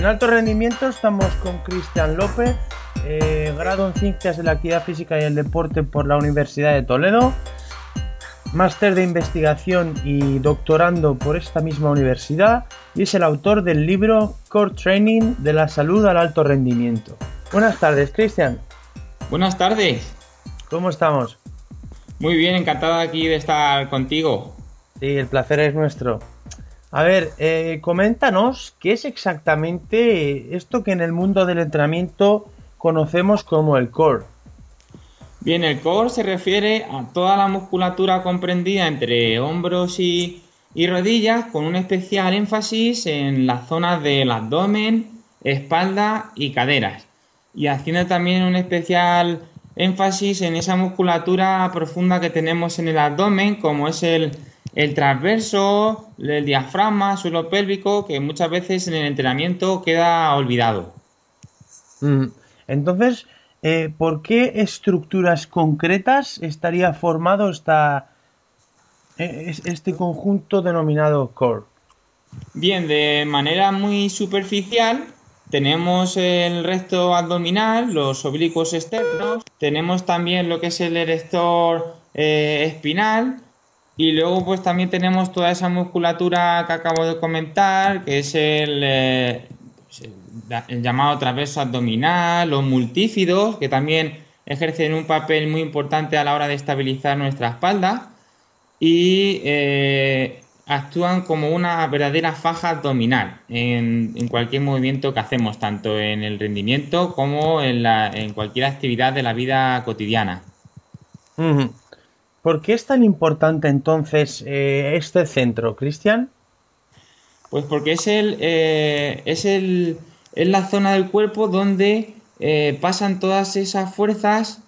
En alto rendimiento estamos con Cristian López, eh, grado en Ciencias de la Actividad Física y el Deporte por la Universidad de Toledo, máster de investigación y doctorando por esta misma universidad y es el autor del libro Core Training de la salud al alto rendimiento. Buenas tardes, Cristian. Buenas tardes. ¿Cómo estamos? Muy bien, encantado aquí de estar contigo. Sí, el placer es nuestro. A ver, eh, coméntanos qué es exactamente esto que en el mundo del entrenamiento conocemos como el core. Bien, el core se refiere a toda la musculatura comprendida entre hombros y, rodillas, con un especial énfasis en las zonas del abdomen, espalda y caderas. Y haciendo también un especial énfasis en esa musculatura profunda que tenemos en el abdomen, como es el, transverso, el diafragma, suelo pélvico, que muchas veces en el entrenamiento queda olvidado. Mm, entonces, eh, ¿por qué estructuras concretas estaría formado esta, e, este conjunto denominado core? Bien, de manera muy superficial, tenemos el recto abdominal, los oblicuos externos, tenemos también lo que es el erector eh, espinal y luego pues también tenemos toda esa musculatura que acabo de comentar, que es el, eh, el llamado traverso abdominal, los multífidos, que también ejercen un papel muy importante a la hora de estabilizar nuestra espalda y eh, actúan como una verdadera faja abdominal en, cualquier movimiento que hacemos, tanto en el rendimiento como en, cualquier actividad de la vida cotidiana. ¿Por qué es tan importante entonces eh, este centro, Cristian? Pues porque es el, eh, es el es la zona del cuerpo donde eh, pasan todas esas fuerzas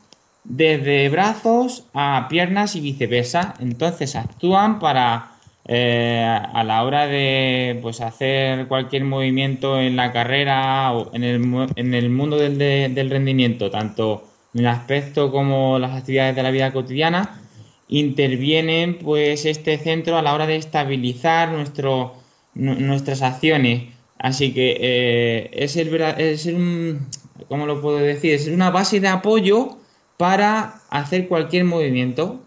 desde brazos a piernas y viceversa. Entonces actúan para a la hora de pues, hacer cualquier movimiento en la carrera o en el, en el mundo del, del rendimiento, tanto en el aspecto como las actividades de la vida cotidiana, intervienen pues este centro a la hora de estabilizar nuestro, nuestras acciones Así que eh, es, el, es un, ¿cómo lo puedo decir? Es una base de apoyo para hacer cualquier movimiento.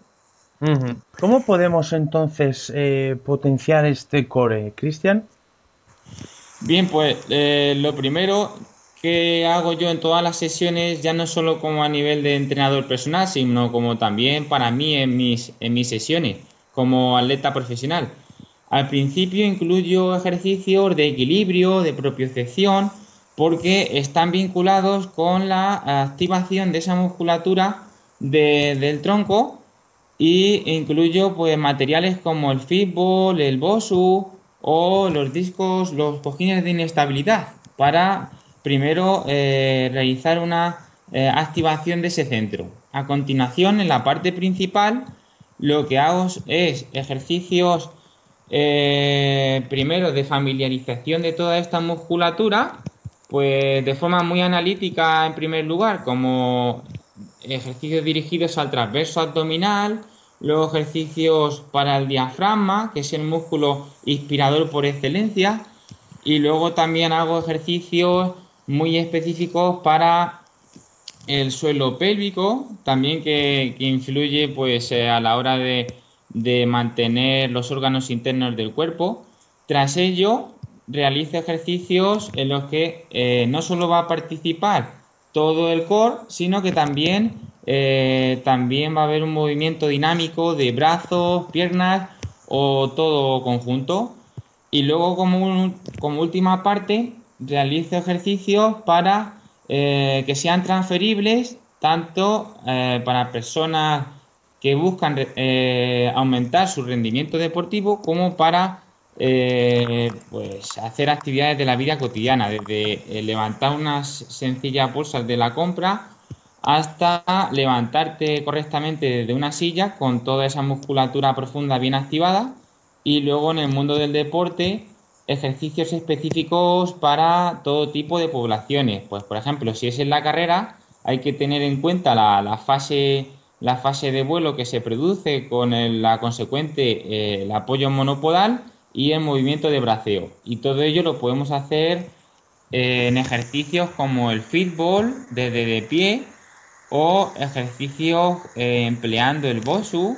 ¿Cómo podemos entonces eh, potenciar este core, Cristian? Bien, pues eh, lo primero que hago yo en todas las sesiones, ya no solo como a nivel de entrenador personal, sino como también para mí en mis, en mis sesiones como atleta profesional. Al principio incluyo ejercicios de equilibrio, de propiocepción, porque están vinculados con la activación de esa musculatura del tronco y incluyo pues materiales como el fitball, el bosu o los discos, los cojines de inestabilidad para primero eh, realizar una eh, activación de ese centro. A continuación, en la parte principal, lo que hago es ejercicios eh, primero de familiarización de toda esta musculatura, pues de forma muy analítica en primer lugar, como ejercicios dirigidos al transverso abdominal, luego ejercicios para el diafragma, que es el músculo inspirador por excelencia, y luego también hago ejercicios muy específicos para el suelo pélvico, también que, influye pues eh, a la hora de de mantener los órganos internos del cuerpo. Tras ello, realiza ejercicios en los que eh, no solo va a participar todo el core, sino que también, eh, también va a haber un movimiento dinámico de brazos, piernas o todo conjunto. Y luego como, como última parte, realizo ejercicios para eh, que sean transferibles tanto para personas que buscan eh, aumentar su rendimiento deportivo como para eh, pues hacer actividades de la vida cotidiana, desde eh, levantar unas sencillas bolsas de la compra hasta levantarte correctamente desde una silla con toda esa musculatura profunda bien activada. Y luego en el mundo del deporte ejercicios específicos para todo tipo de poblaciones. Pues por ejemplo, si es en la carrera hay que tener en cuenta la, fase la fase de vuelo que se produce con el, la consecuente eh, el apoyo monopodal y el movimiento de braceo. Y todo ello lo podemos hacer en ejercicios como el fútbol desde de pie o ejercicios eh, empleando el BOSU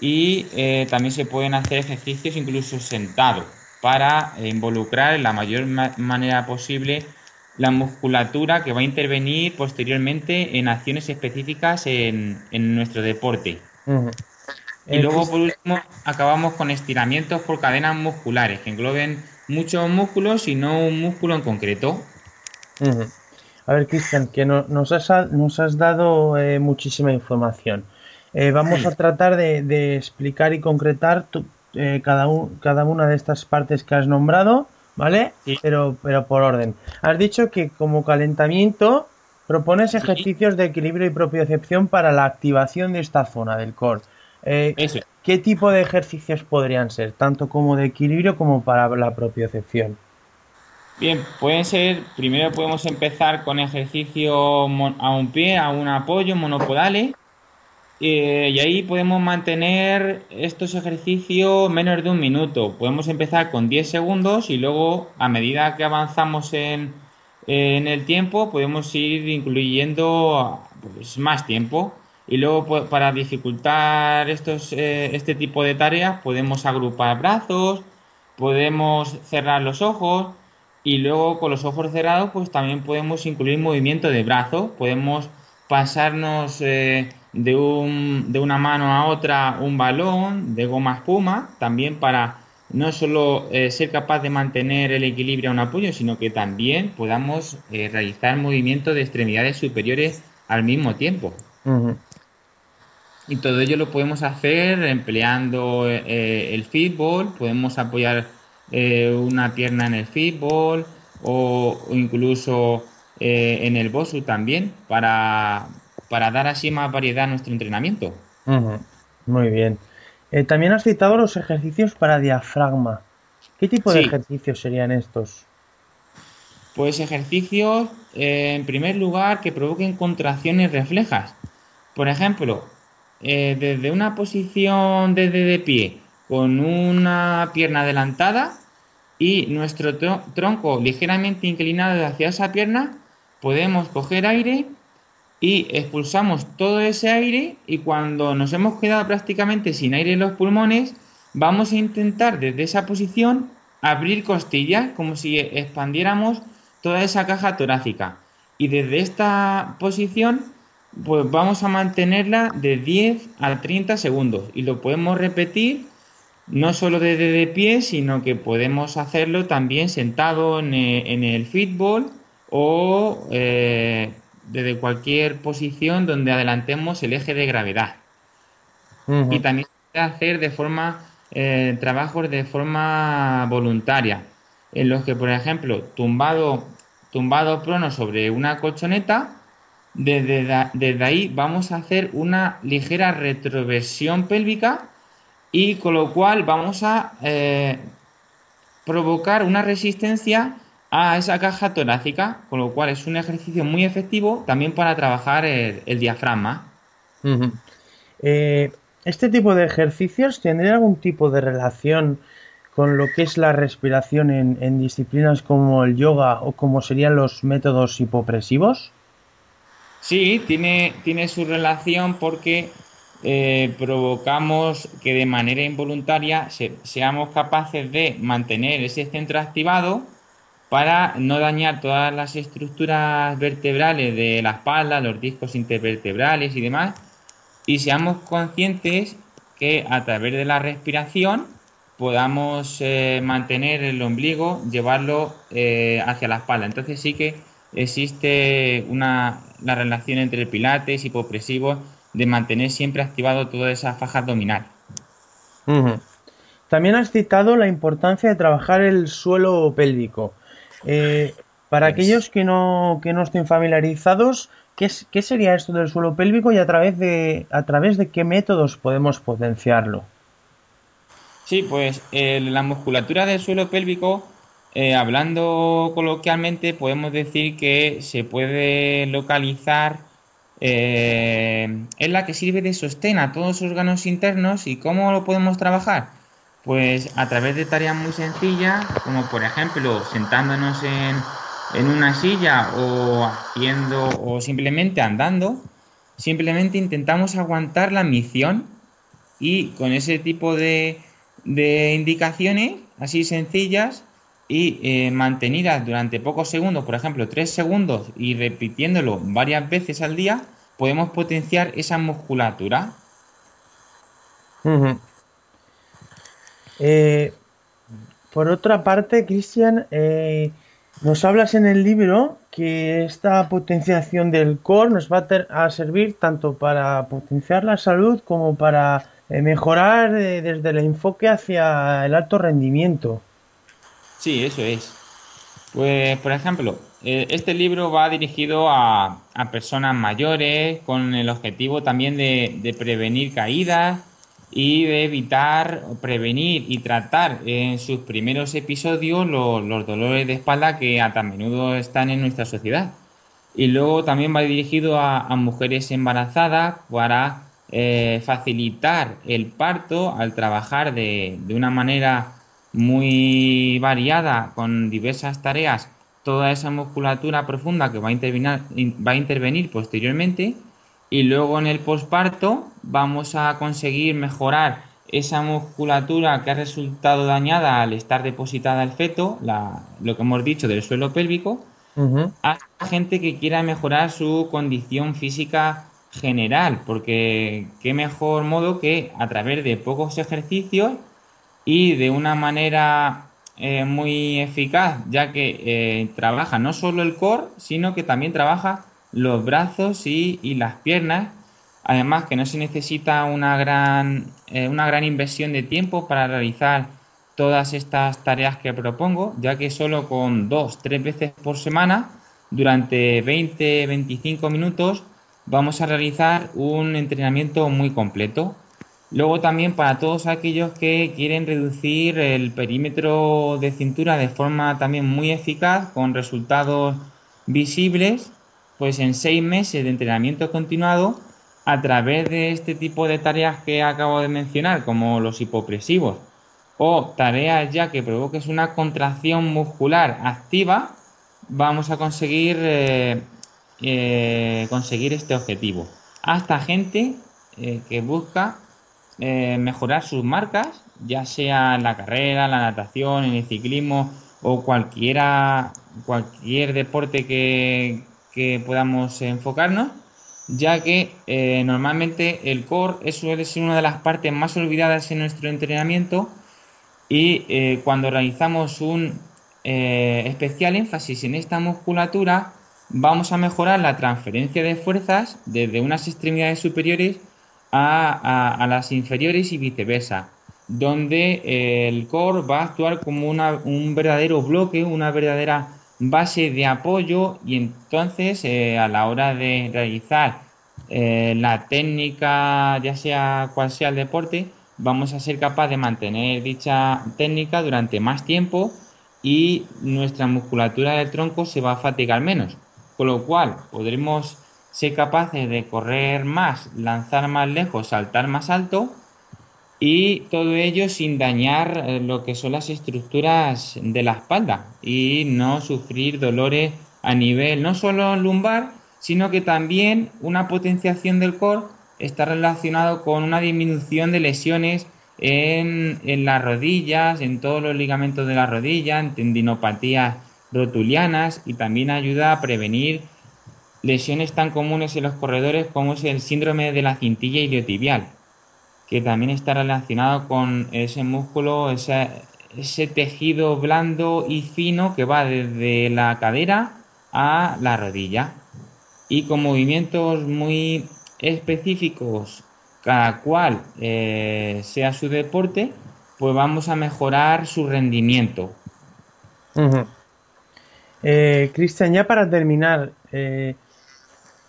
y eh, también se pueden hacer ejercicios incluso sentados para involucrar en la mayor manera posible la musculatura que va a intervenir posteriormente en acciones específicas en, nuestro deporte. Y luego, por último, acabamos con estiramientos por cadenas musculares que engloben muchos músculos y no un músculo en concreto. A ver, Cristian, que nos, has, nos has dado eh, muchísima información. Eh, vamos a tratar de, explicar y concretar eh, cada, cada una de estas partes que has nombrado, ¿vale? Pero, pero por orden. Has dicho que como calentamiento propones ejercicios de equilibrio y propiocepción para la activación de esta zona del core. ¿Qué tipo de ejercicios podrían ser, tanto como de equilibrio como para la propiocepción? Bien, pueden ser, primero podemos empezar con ejercicio a un pie, a un apoyo, monopodales. Eh, y ahí podemos mantener estos ejercicios menos de un minuto. Podemos empezar con 10 segundos y luego a medida que avanzamos en, el tiempo podemos ir incluyendo pues, más tiempo. Y luego pues, para dificultar estos, eh, este tipo de tareas podemos agrupar brazos, podemos cerrar los ojos y luego con los ojos cerrados, pues también podemos incluir movimiento de brazo. Podemos pasarnos eh, de, un, de una mano a otra un balón de goma espuma, también para no solo eh, ser capaz de mantener el equilibrio a un apoyo, sino que también podamos eh, realizar movimientos de extremidades superiores al mismo tiempo. Y todo ello lo podemos hacer empleando el fútbol, podemos apoyar eh, una pierna en el fútbol o, incluso eh, en el BOSU también para, dar así más variedad a nuestro entrenamiento. Muy bien. Eh, también has citado los ejercicios para diafragma. ¿Qué tipo de ejercicios serían estos? Pues ejercicios, en primer lugar, que provoquen contracciones reflejas. Por ejemplo, desde una posición desde de pie con una pierna adelantada y nuestro tronco ligeramente inclinado hacia esa pierna, podemos coger aire y expulsamos todo ese aire y cuando nos hemos quedado prácticamente sin aire en los pulmones, vamos a intentar desde esa posición abrir costillas como si expandiéramos toda esa caja torácica. Y desde esta posición, pues vamos a mantenerla de 10 a 30 segundos y lo podemos repetir no solo desde de pie, sino que podemos hacerlo también sentado en, eh, el fútbol o eh, desde cualquier posición donde adelantemos el eje de gravedad. Y también se puede hacer de forma eh, trabajos de forma voluntaria, en los que, por ejemplo, tumbado, tumbado prono sobre una colchoneta, desde, desde ahí vamos a hacer una ligera retroversión pélvica y con lo cual vamos a eh, provocar una resistencia a esa caja torácica, con lo cual es un ejercicio muy efectivo también para trabajar el, diafragma. Eh, ¿Este tipo de ejercicios tendría algún tipo de relación con lo que es la respiración en, disciplinas como el yoga o como serían los métodos hipopresivos? Sí, tiene, tiene su relación porque eh, provocamos que de manera involuntaria seamos capaces de mantener ese centro activado para no dañar todas las estructuras vertebrales de la espalda, los discos intervertebrales y demás, y seamos conscientes que a través de la respiración podamos eh, mantener el ombligo, llevarlo eh, hacia la espalda. Entonces sí que existe una, la relación entre pilates, hipopresivos, de mantener siempre activado toda esa faja abdominal. También has citado la importancia de trabajar el suelo pélvico. Eh, para aquellos que no, que no estén familiarizados, ¿qué, ¿qué, sería esto del suelo pélvico y a través de, a través de qué métodos podemos potenciarlo? Sí, pues eh, la musculatura del suelo pélvico, eh, hablando coloquialmente, podemos decir que se puede localizar eh, es la que sirve de sostén a todos los órganos internos y cómo lo podemos trabajar. Pues a través de tareas muy sencillas, como por ejemplo sentándonos en, en una silla o haciendo o simplemente andando, simplemente intentamos aguantar la misión y con ese tipo de, de indicaciones así sencillas y eh, mantenidas durante pocos segundos, por ejemplo, tres segundos y repitiéndolo varias veces al día, podemos potenciar esa musculatura. Eh, por otra parte, Cristian, eh, nos hablas en el libro que esta potenciación del core nos va a, servir tanto para potenciar la salud como para mejorar desde el enfoque hacia el alto rendimiento. Sí, eso es. Pues, por ejemplo, eh, este libro va dirigido a, personas mayores con el objetivo también de, prevenir caídas y de evitar, prevenir y tratar en sus primeros episodios los, dolores de espalda que a tan menudo están en nuestra sociedad. Y luego también va dirigido a, mujeres embarazadas para eh, facilitar el parto al trabajar de, de una manera muy variada con diversas tareas toda esa musculatura profunda que va a intervenir posteriormente y luego en el posparto vamos a conseguir mejorar esa musculatura que ha resultado dañada al estar depositada el feto, lo que hemos dicho del suelo pélvico, a gente que quiera mejorar su condición física general, porque qué mejor modo que a través de pocos ejercicios y de una manera eh, muy eficaz, ya que eh, trabaja no solo el core, sino que también trabaja los brazos y, las piernas. Además que no se necesita una gran, eh, una gran inversión de tiempo para realizar todas estas tareas que propongo, ya que solo con dos, tres veces por semana, durante 20-25 minutos, vamos a realizar un entrenamiento muy completo. Luego también para todos aquellos que quieren reducir el perímetro de cintura de forma también muy eficaz, con resultados visibles, pues en seis meses de entrenamiento continuado, a través de este tipo de tareas que acabo de mencionar, como los hipopresivos, o tareas ya que provoques una contracción muscular activa, vamos a conseguir, eh, eh, conseguir este objetivo. Hasta gente eh, que busca mejorar sus marcas, ya sea en la carrera, la natación, en el ciclismo o cualquiera, cualquier deporte que, podamos enfocarnos, ya que eh, normalmente el core suele ser una de las partes más olvidadas en nuestro entrenamiento y eh, cuando realizamos un especial énfasis en esta musculatura, vamos a mejorar la transferencia de fuerzas desde unas extremidades superiores a, las inferiores y viceversa, donde eh, el core va a actuar como un verdadero bloque, una verdadera base de apoyo y entonces eh, a la hora de realizar eh, la técnica, ya sea cual sea el deporte, vamos a ser capaz de mantener dicha técnica durante más tiempo y nuestra musculatura del tronco se va a fatigar menos, con lo cual podremos ser capaces de correr más, lanzar más lejos, saltar más alto y todo ello sin dañar eh, lo que son las estructuras de la espalda y no sufrir dolores a nivel no solo lumbar, sino que también una potenciación del core está relacionado con una disminución de lesiones en, en las rodillas, en todos los ligamentos de la rodilla, en tendinopatías rotulianas y también ayuda a prevenir lesiones tan comunes en los corredores como es el síndrome de la cintilla iliotibial, que también está relacionado con ese músculo, ese, tejido blando y fino que va desde la cadera a la rodilla. Y con movimientos muy específicos, cada cual eh, sea su deporte, pues vamos a mejorar su rendimiento. Eh, Cristian, ya para terminar, eh,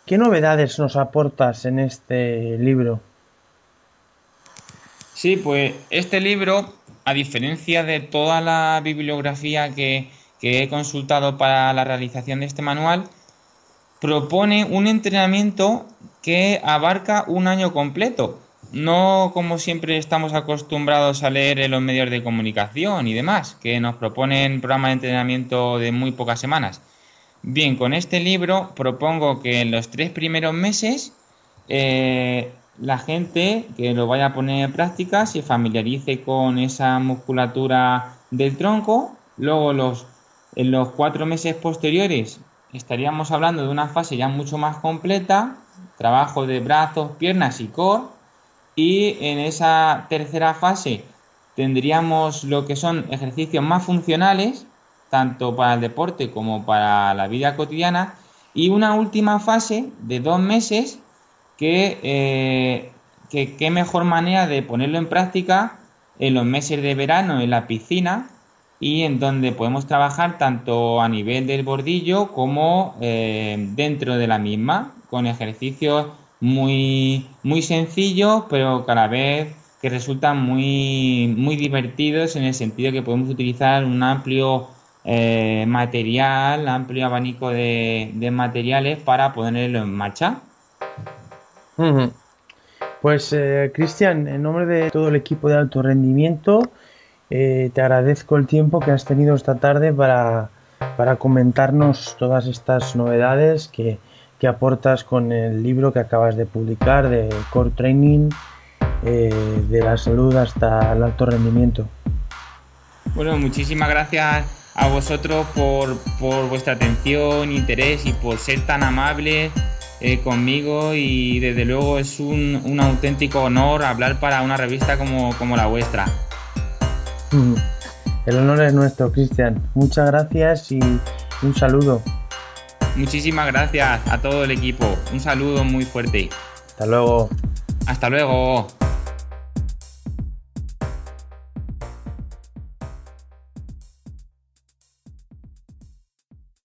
¿Qué novedades nos aportas en este libro? Sí, pues este libro, a diferencia de toda la bibliografía que, he consultado para la realización de este manual, propone un entrenamiento que abarca un año completo. No como siempre estamos acostumbrados a leer en los medios de comunicación y demás, que nos proponen programas de entrenamiento de muy pocas semanas Bien, con este libro propongo que en los tres primeros meses eh, la gente que lo vaya a poner en práctica se familiarice con esa musculatura del tronco. Luego los, en los cuatro meses posteriores estaríamos hablando de una fase ya mucho más completa, trabajo de brazos, piernas y core. Y en esa tercera fase tendríamos lo que son ejercicios más funcionales, tanto para el deporte como para la vida cotidiana. Y una última fase de dos meses que, eh, qué mejor manera de ponerlo en práctica en los meses de verano en la piscina y en donde podemos trabajar tanto a nivel del bordillo como eh, dentro de la misma, con ejercicios muy, muy sencillos, pero cada vez que resultan muy, muy divertidos en el sentido que podemos utilizar un amplio eh, material, amplio abanico de, materiales para ponerlo en marcha. Pues eh, Cristian, en nombre de todo el equipo de alto rendimiento, eh, te agradezco el tiempo que has tenido esta tarde para, comentarnos todas estas novedades que, aportas con el libro que acabas de publicar de Core Training, eh, de la salud hasta el alto rendimiento. Bueno, muchísimas gracias a vosotros por, vuestra atención, interés y por ser tan amables eh, conmigo y desde luego es un, auténtico honor hablar para una revista como, como la vuestra. El honor es nuestro, Cristian. Muchas gracias y un saludo. Muchísimas gracias a todo el equipo. Un saludo muy fuerte. Hasta luego. Hasta luego.